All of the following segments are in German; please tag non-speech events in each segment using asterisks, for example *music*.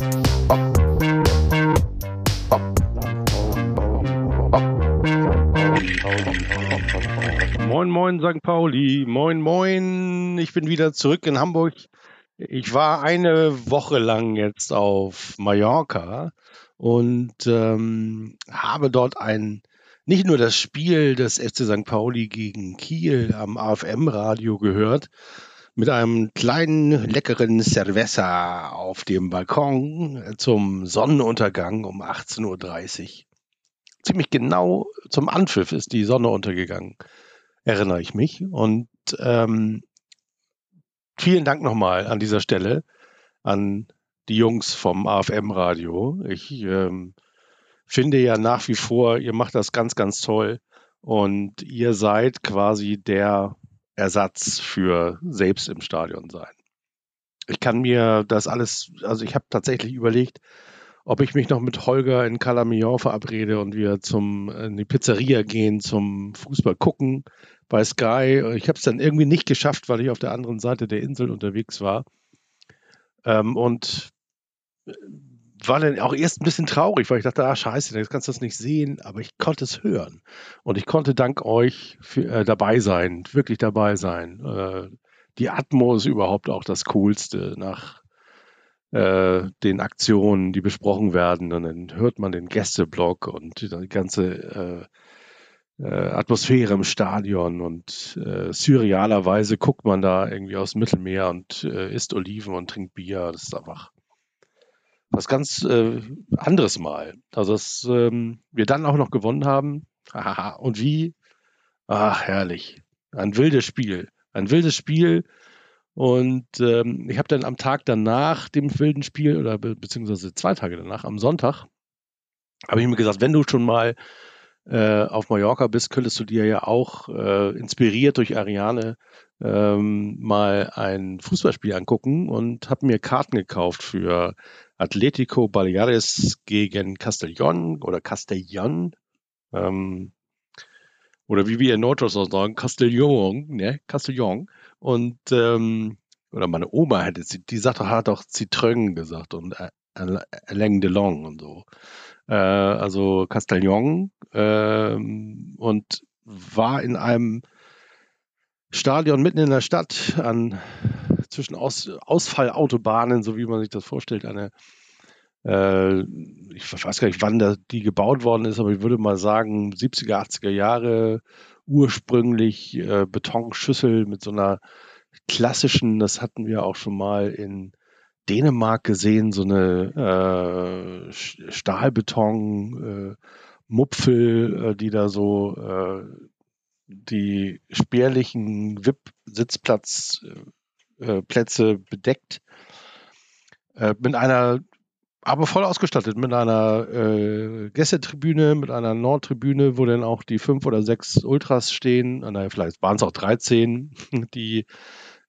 Moin, moin, St. Pauli. Moin, moin. Ich bin wieder zurück in Hamburg. Ich war eine Woche lang jetzt auf Mallorca und ähm, habe dort ein nicht nur das Spiel des FC St. Pauli gegen Kiel am AFM-Radio gehört, mit einem kleinen leckeren Cerveza auf dem Balkon zum Sonnenuntergang um 18.30 Uhr. Ziemlich genau zum Anpfiff ist die Sonne untergegangen, erinnere ich mich. Und ähm, vielen Dank nochmal an dieser Stelle an die Jungs vom AFM-Radio. Ich ähm, finde ja nach wie vor, ihr macht das ganz, ganz toll und ihr seid quasi der Ersatz für selbst im Stadion sein. Ich kann mir das alles, also ich habe tatsächlich überlegt, ob ich mich noch mit Holger in Calamion verabrede und wir zum in die Pizzeria gehen zum Fußball gucken bei Sky. Ich habe es dann irgendwie nicht geschafft, weil ich auf der anderen Seite der Insel unterwegs war. Ähm, und war dann auch erst ein bisschen traurig, weil ich dachte, ah, scheiße, jetzt kannst du das nicht sehen, aber ich konnte es hören. Und ich konnte dank euch für, äh, dabei sein, wirklich dabei sein. Äh, die Atmo ist überhaupt auch das Coolste nach äh, den Aktionen, die besprochen werden. Und dann hört man den Gästeblock und die ganze äh, äh, Atmosphäre im Stadion und äh, surrealerweise guckt man da irgendwie aus dem Mittelmeer und isst Oliven und trinkt Bier. Das ist einfach was ganz äh, anderes mal. Also, dass ähm, wir dann auch noch gewonnen haben. Und wie? Ach, herrlich. Ein wildes Spiel. Ein wildes Spiel. Und ähm, ich habe dann am Tag danach dem wilden Spiel, oder be beziehungsweise zwei Tage danach, am Sonntag, habe ich mir gesagt, wenn du schon mal äh, auf Mallorca bist, könntest du dir ja auch äh, inspiriert durch Ariane ähm, mal ein Fußballspiel angucken und habe mir Karten gekauft für Atletico Baleares gegen Castellón oder Castellón. Ähm, oder wie wir in Norddeutschland sagen, Castellón, ne? Castellón. Und, ähm, oder meine Oma hätte, die Sache hat auch Zitrön gesagt und Alain Delong und so. Äh, also Castellón ähm, und war in einem Stadion mitten in der Stadt an zwischen Aus, Ausfallautobahnen, so wie man sich das vorstellt, eine äh, ich weiß gar nicht, wann da, die gebaut worden ist, aber ich würde mal sagen 70er, 80er Jahre ursprünglich äh, Betonschüssel mit so einer klassischen, das hatten wir auch schon mal in Dänemark gesehen, so eine äh, Stahlbeton äh, Mupfel, äh, die da so äh, die spärlichen VIP-Sitzplätze äh, bedeckt. Äh, mit einer, aber voll ausgestattet, mit einer äh, Gästetribüne, mit einer Nordtribüne, wo dann auch die fünf oder sechs Ultras stehen. Naja, vielleicht waren es auch 13, *laughs* die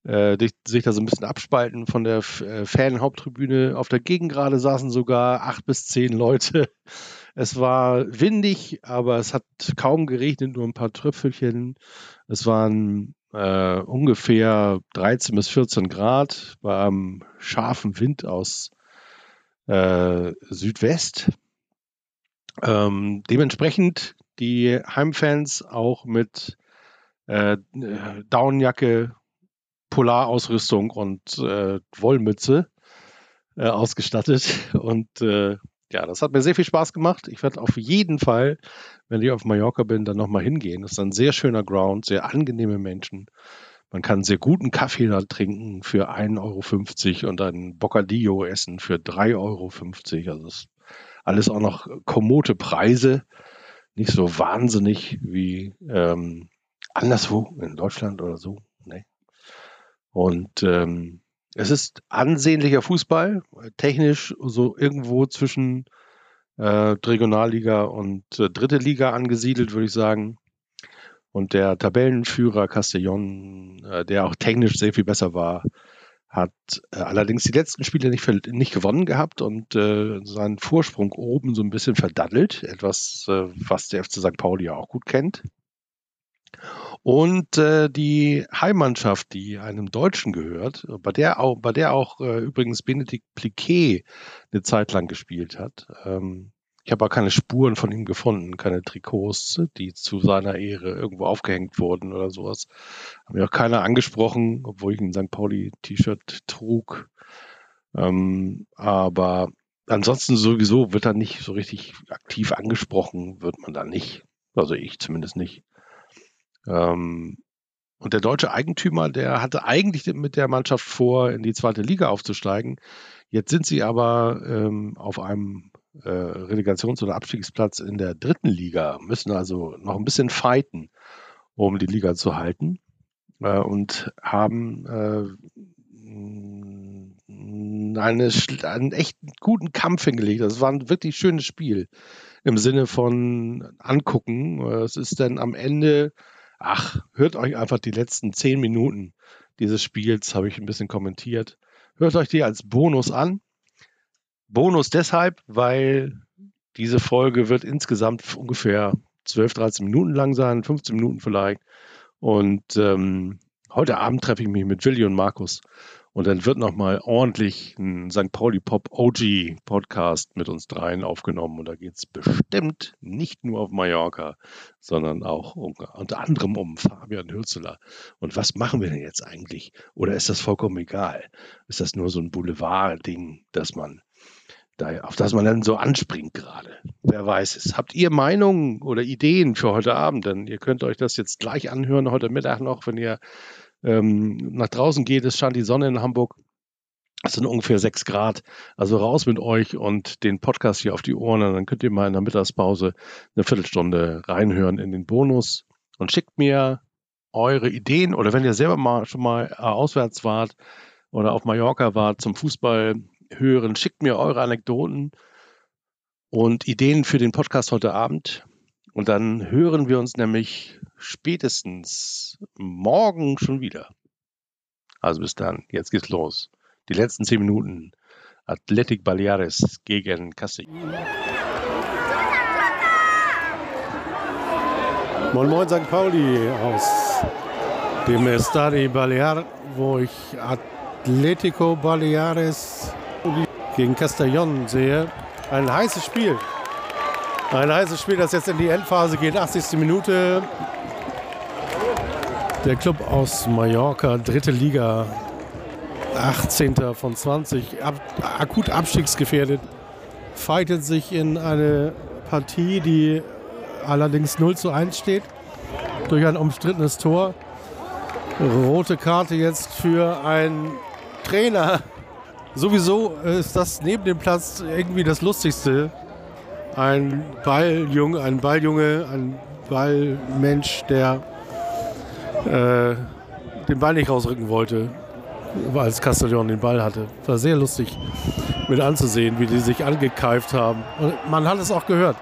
äh, die, sich da so ein bisschen abspalten von der äh, Fan-Haupttribüne. Auf der Gegengrade saßen sogar acht bis zehn Leute. *laughs* Es war windig, aber es hat kaum geregnet, nur ein paar Tröpfelchen. Es waren äh, ungefähr 13 bis 14 Grad bei einem scharfen Wind aus äh, Südwest. Ähm, dementsprechend die Heimfans auch mit äh, Downjacke, Polarausrüstung und äh, Wollmütze äh, ausgestattet. *laughs* Und äh, ja, das hat mir sehr viel Spaß gemacht. Ich werde auf jeden Fall, wenn ich auf Mallorca bin, dann nochmal hingehen. Das ist ein sehr schöner Ground, sehr angenehme Menschen. Man kann sehr guten Kaffee da trinken für 1,50 Euro und ein Bocadillo essen für 3,50 Euro. Also ist alles auch noch kommode Preise. Nicht so wahnsinnig wie ähm, anderswo in Deutschland oder so. Nee. Und ähm, es ist ansehnlicher Fußball, technisch so irgendwo zwischen äh, Regionalliga und äh, dritte Liga angesiedelt, würde ich sagen. Und der Tabellenführer Castellón, äh, der auch technisch sehr viel besser war, hat äh, allerdings die letzten Spiele nicht, nicht gewonnen gehabt und äh, seinen Vorsprung oben so ein bisschen verdaddelt. Etwas, äh, was der FC St. Pauli ja auch gut kennt. Und äh, die Heimmannschaft, die einem Deutschen gehört, bei der auch, bei der auch äh, übrigens Benedikt Pliquet eine Zeit lang gespielt hat. Ähm, ich habe aber keine Spuren von ihm gefunden, keine Trikots, die zu seiner Ehre irgendwo aufgehängt wurden oder sowas. Haben mir auch keiner angesprochen, obwohl ich ein St. Pauli-T-Shirt trug. Ähm, aber ansonsten sowieso wird er nicht so richtig aktiv angesprochen, wird man da nicht. Also ich zumindest nicht. Ähm, und der deutsche Eigentümer, der hatte eigentlich mit der Mannschaft vor, in die zweite Liga aufzusteigen. Jetzt sind sie aber ähm, auf einem äh, Relegations- oder Abstiegsplatz in der dritten Liga, müssen also noch ein bisschen fighten, um die Liga zu halten. Äh, und haben äh, eine, einen echt guten Kampf hingelegt. Das war ein wirklich schönes Spiel im Sinne von angucken. Es ist dann am Ende Ach, hört euch einfach die letzten zehn Minuten dieses Spiels, habe ich ein bisschen kommentiert. Hört euch die als Bonus an. Bonus deshalb, weil diese Folge wird insgesamt ungefähr 12, 13 Minuten lang sein, 15 Minuten vielleicht. Und ähm, heute Abend treffe ich mich mit Willi und Markus und dann wird nochmal ordentlich ein St. Pauli Pop OG Podcast mit uns dreien aufgenommen. Und da geht es bestimmt nicht nur auf Mallorca, sondern auch um, unter anderem um Fabian Hürzeler. Und was machen wir denn jetzt eigentlich? Oder ist das vollkommen egal? Ist das nur so ein Boulevard-Ding, dass man da, auf das man dann so anspringt gerade. Wer weiß es. Habt ihr Meinungen oder Ideen für heute Abend? Denn ihr könnt euch das jetzt gleich anhören, heute Mittag noch, wenn ihr ähm, nach draußen geht, es scheint die Sonne in Hamburg. Es sind ungefähr sechs Grad. Also raus mit euch und den Podcast hier auf die Ohren. Und dann könnt ihr mal in der Mittagspause eine Viertelstunde reinhören in den Bonus und schickt mir eure Ideen oder wenn ihr selber mal schon mal äh, auswärts wart oder auf Mallorca wart zum Fußball hören, schickt mir eure Anekdoten und Ideen für den Podcast heute Abend. Und dann hören wir uns nämlich spätestens morgen schon wieder. Also bis dann, jetzt geht's los. Die letzten zehn Minuten. Athletic Baleares gegen Castellón. Moin Moin St. Pauli aus dem Estadi Balear, wo ich Atletico Baleares gegen Castellón sehe. Ein heißes Spiel. Ein heißes Spiel, das jetzt in die Endphase geht. 80. Minute. Der Club aus Mallorca, dritte Liga, 18. von 20, ab, akut abstiegsgefährdet, fightet sich in eine Partie, die allerdings 0 zu 1 steht, durch ein umstrittenes Tor. Rote Karte jetzt für einen Trainer. Sowieso ist das neben dem Platz irgendwie das Lustigste ein Balljunge, ein Balljunge, ein Ballmensch, der äh, den Ball nicht rausrücken wollte, als Castellon den Ball hatte. War sehr lustig mit anzusehen, wie die sich angekeift haben. Und man hat es auch gehört.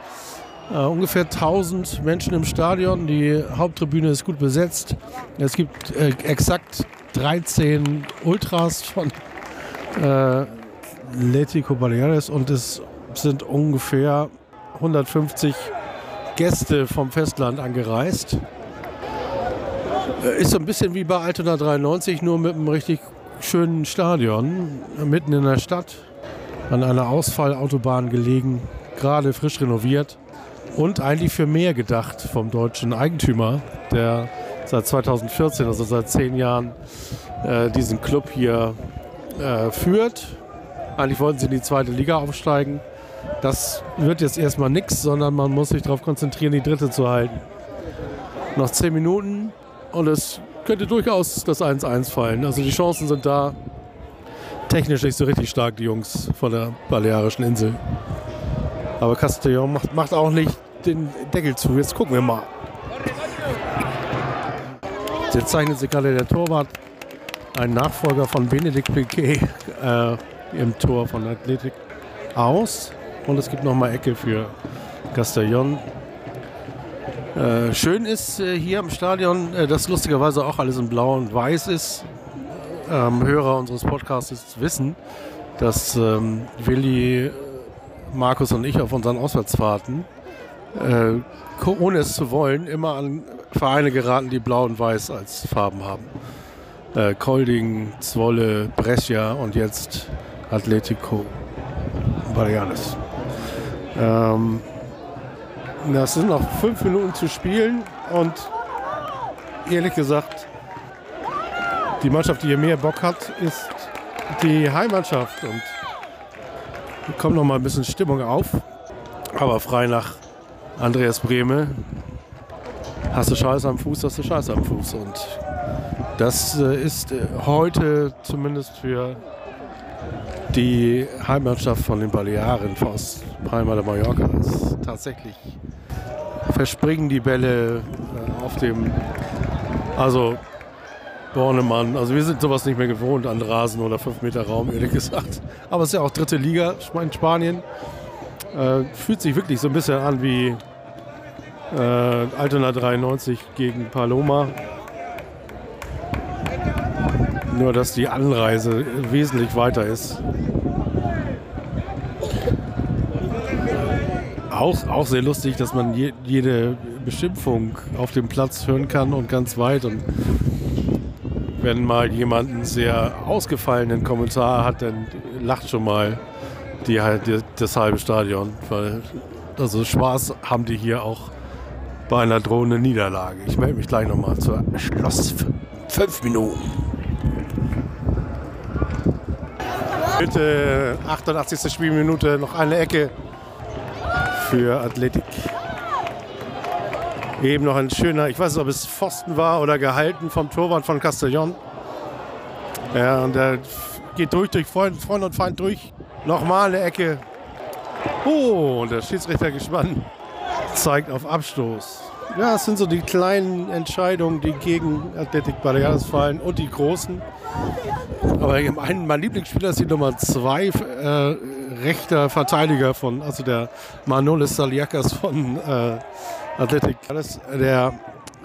Uh, ungefähr 1000 Menschen im Stadion. Die Haupttribüne ist gut besetzt. Es gibt äh, exakt 13 Ultras von äh, Letico Baleares und es sind ungefähr 150 Gäste vom Festland angereist. Ist so ein bisschen wie bei Altona 93, nur mit einem richtig schönen Stadion, mitten in der Stadt, an einer Ausfallautobahn gelegen, gerade frisch renoviert und eigentlich für mehr gedacht vom deutschen Eigentümer, der seit 2014, also seit zehn Jahren, äh, diesen Club hier äh, führt. Eigentlich wollten sie in die zweite Liga aufsteigen das wird jetzt erstmal nichts, sondern man muss sich darauf konzentrieren, die dritte zu halten. Noch zehn Minuten und es könnte durchaus das 1-1 fallen. Also die Chancen sind da. Technisch nicht so richtig stark, die Jungs von der Balearischen Insel. Aber Castellón macht, macht auch nicht den Deckel zu. Jetzt gucken wir mal. Jetzt zeichnet sich gerade der Torwart, ein Nachfolger von Benedikt Piquet *laughs* äh, im Tor von Athletik aus. Und es gibt nochmal Ecke für Castellón. Äh, schön ist äh, hier im Stadion, äh, dass lustigerweise auch alles in Blau und Weiß ist. Ähm, Hörer unseres Podcasts wissen, dass ähm, Willi, Markus und ich auf unseren Auswärtsfahrten äh, ohne es zu wollen, immer an Vereine geraten, die blau und weiß als Farben haben. Äh, Kolding, Zwolle, Brescia und jetzt Atletico Baleares. Ähm, das sind noch fünf Minuten zu spielen und ehrlich gesagt, die Mannschaft, die hier mehr Bock hat, ist die Heimmannschaft und kommt noch mal ein bisschen Stimmung auf. Aber frei nach Andreas Brehme hast du Scheiße am Fuß, hast du Scheiße am Fuß. Und das äh, ist äh, heute zumindest für die Heimmannschaft von den Balearen aus Palma de Mallorca ist tatsächlich verspringen die Bälle äh, auf dem, also Bornemann, also wir sind sowas nicht mehr gewohnt an Rasen oder 5 Meter Raum, ehrlich gesagt. Aber es ist ja auch dritte Liga in Spanien. Äh, fühlt sich wirklich so ein bisschen an wie äh, Altona 93 gegen Paloma. Nur, dass die Anreise wesentlich weiter ist. Auch, auch sehr lustig, dass man je, jede Beschimpfung auf dem Platz hören kann und ganz weit. Und wenn mal jemand einen sehr ausgefallenen Kommentar hat, dann lacht schon mal die, die, das halbe Stadion. Weil, also Spaß haben die hier auch bei einer drohenden Niederlage. Ich melde mich gleich nochmal zur Schloss. Fünf Minuten. Bitte 88. Spielminute noch eine Ecke für Athletik. Eben noch ein schöner, ich weiß nicht, ob es Pfosten war oder gehalten vom Torwart von Castellón. Ja, und der geht durch, durch Freund, und Feind durch. Nochmal eine Ecke. Oh, und der Schiedsrichter gespannt zeigt auf Abstoß. Ja, es sind so die kleinen Entscheidungen, die gegen Athletic Baleares fallen und die großen. Aber mein, Lieblingsspieler ist die Nummer zwei, äh, rechter Verteidiger von, also der Manolis Saliakas von äh, Athletic. Das, der,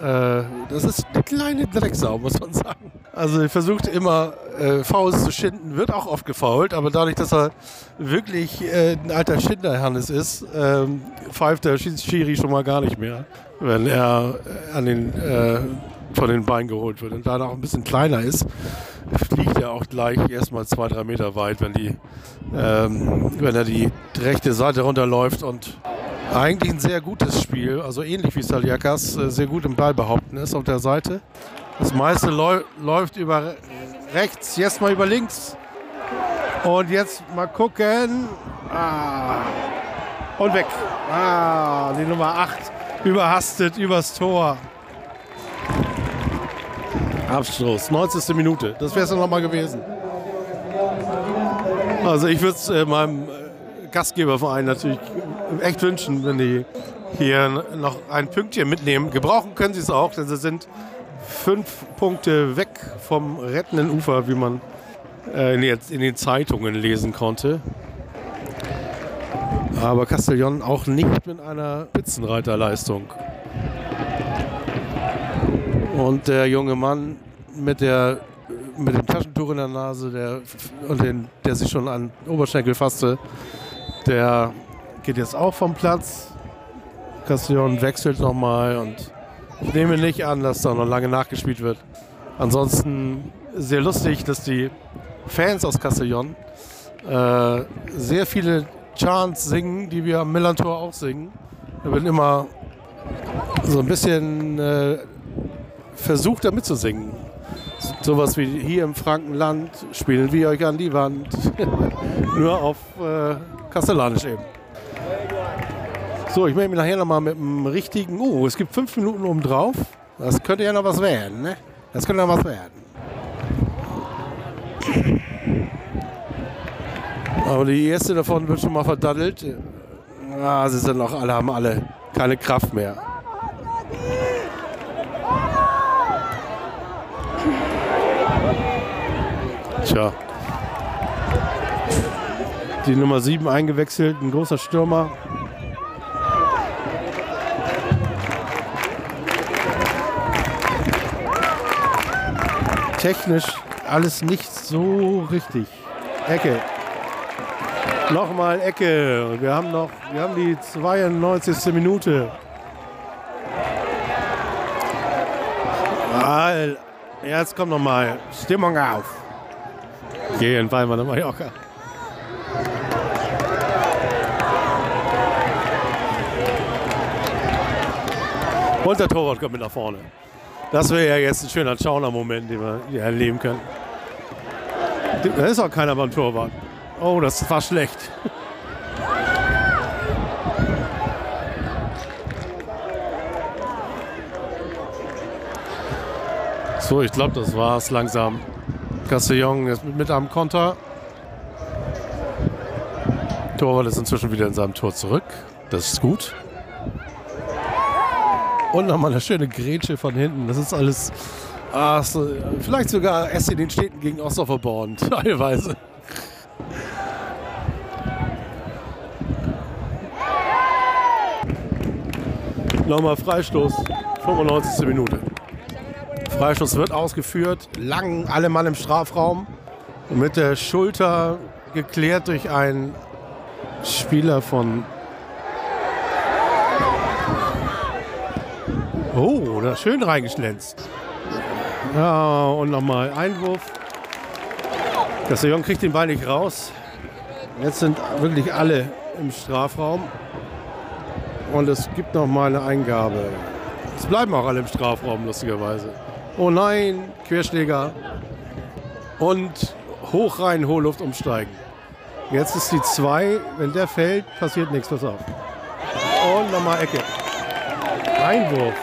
äh, das ist eine kleine Drecksau, muss man sagen. Also er versucht immer äh, Fouls zu schinden, wird auch oft gefault, aber dadurch, dass er wirklich äh, ein alter Schinderhannes ist, ähm, pfeift der Schiri schon mal gar nicht mehr, wenn er äh, an den, äh, von den Beinen geholt wird. Und da er auch ein bisschen kleiner ist, fliegt er auch gleich erstmal zwei, drei Meter weit, wenn, die, ähm, wenn er die rechte Seite runterläuft und eigentlich ein sehr gutes Spiel, also ähnlich wie Saliakas, äh, sehr gut im Ball behaupten ist auf der Seite. Das meiste läuft über rechts, jetzt mal über links. Und jetzt mal gucken. Ah. Und weg. Ah, die Nummer 8 überhastet übers Tor. Abstoß, 90. Minute. Das wäre es dann nochmal gewesen. Also ich würde es äh, meinem äh, Gastgeberverein natürlich echt wünschen, wenn die hier noch ein Pünktchen mitnehmen. Gebrauchen können sie es auch, denn sie sind fünf Punkte weg vom rettenden Ufer, wie man äh, in, in, den Zeitungen lesen konnte. Aber Castellón auch nicht mit einer Spitzenreiterleistung. Und der junge Mann mit, der, mit dem Taschentuch in der Nase der, und den, der sich schon an Oberschenkel fasste, der geht jetzt auch vom Platz. Castellón wechselt nochmal und ich nehme nicht an, dass da noch lange nachgespielt wird. Ansonsten sehr lustig, dass die Fans aus Castellón äh, sehr viele Chants singen, die wir am Millantor auch singen. Da wird immer so ein bisschen äh, versucht, da mitzusingen. Sowas wie hier im Frankenland spielen wir euch an die Wand. *laughs* Nur auf äh, Kastellanisch eben. So, ich melde mich nachher nochmal mit einem richtigen. Oh, es gibt fünf Minuten oben drauf. Das könnte ja noch was werden, ne? Das könnte noch was werden. Aber die erste davon wird schon mal verdattelt. Ah, sie sind noch alle, haben alle keine Kraft mehr. Tja. Die Nummer 7 eingewechselt, ein großer Stürmer. technisch alles nicht so richtig. Ecke. Nochmal Ecke. Wir haben noch, wir haben die 92. Minute. All, jetzt kommt nochmal Stimmung auf. Gehen wir nach Mallorca. Und der Torwart kommt mit nach vorne. Das wäre ja jetzt ein schöner Schauner-Moment, den wir hier erleben können. Da ist auch keiner beim Torwart. Oh, das war schlecht. So, ich glaube, das war's langsam. Castellon ist mit einem Konter. Torwart ist inzwischen wieder in seinem Tor zurück. Das ist gut. Und nochmal eine schöne Grätsche von hinten. Das ist alles. Ach so, vielleicht sogar erst in den Städten gegen Ostofferborn, *laughs* teilweise. Nochmal Freistoß, 95. Minute. Freistoß wird ausgeführt, lang alle Mann im Strafraum mit der Schulter geklärt durch einen Spieler von Oh, da schön reingeschlänzt. Ja, und nochmal Einwurf. Castellon kriegt den Ball nicht raus. Jetzt sind wirklich alle im Strafraum. Und es gibt nochmal eine Eingabe. Es bleiben auch alle im Strafraum, lustigerweise. Oh nein, Querschläger. Und hoch rein, hohe Luft umsteigen. Jetzt ist die 2. Wenn der fällt, passiert nichts. Pass auf. Und nochmal Ecke. Einwurf.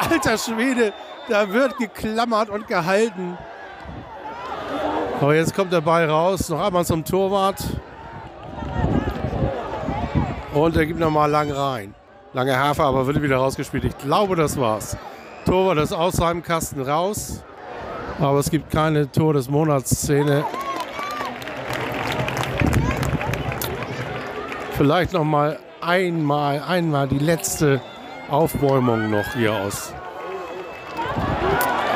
*laughs* Alter Schwede, da wird geklammert und gehalten. Aber jetzt kommt der Ball raus, noch einmal zum Torwart. Und er gibt nochmal lang rein. Lange Hafer, aber wird wieder rausgespielt. Ich glaube, das war's. Torwart ist aus seinem Kasten raus. Aber es gibt keine Tor des Monats Szene. Vielleicht noch mal einmal, einmal die letzte Aufbäumung noch hier aus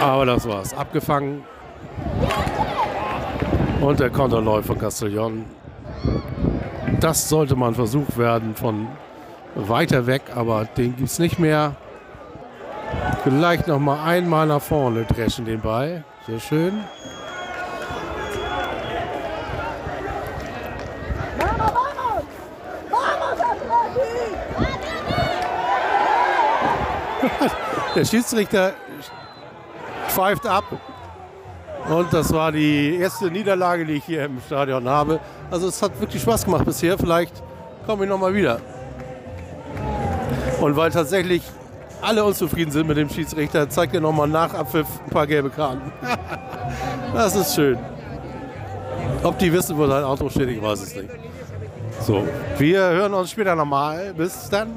aber das war's. Abgefangen. Und der Konterläufer Castellon. Das sollte mal ein Versuch werden von weiter weg, aber den gibt es nicht mehr. Vielleicht noch mal einmal nach vorne dreschen den Ball. Sehr schön. Der Schiedsrichter pfeift ab. Und das war die erste Niederlage, die ich hier im Stadion habe. Also es hat wirklich Spaß gemacht bisher. Vielleicht komme ich noch mal wieder. Und weil tatsächlich alle unzufrieden sind mit dem Schiedsrichter, zeigt er noch mal nach Abpfiff ein paar gelbe Karten. *laughs* das ist schön. Ob die wissen, wo sein Auto steht, ich weiß es nicht. So, wir hören uns später nochmal. Bis dann.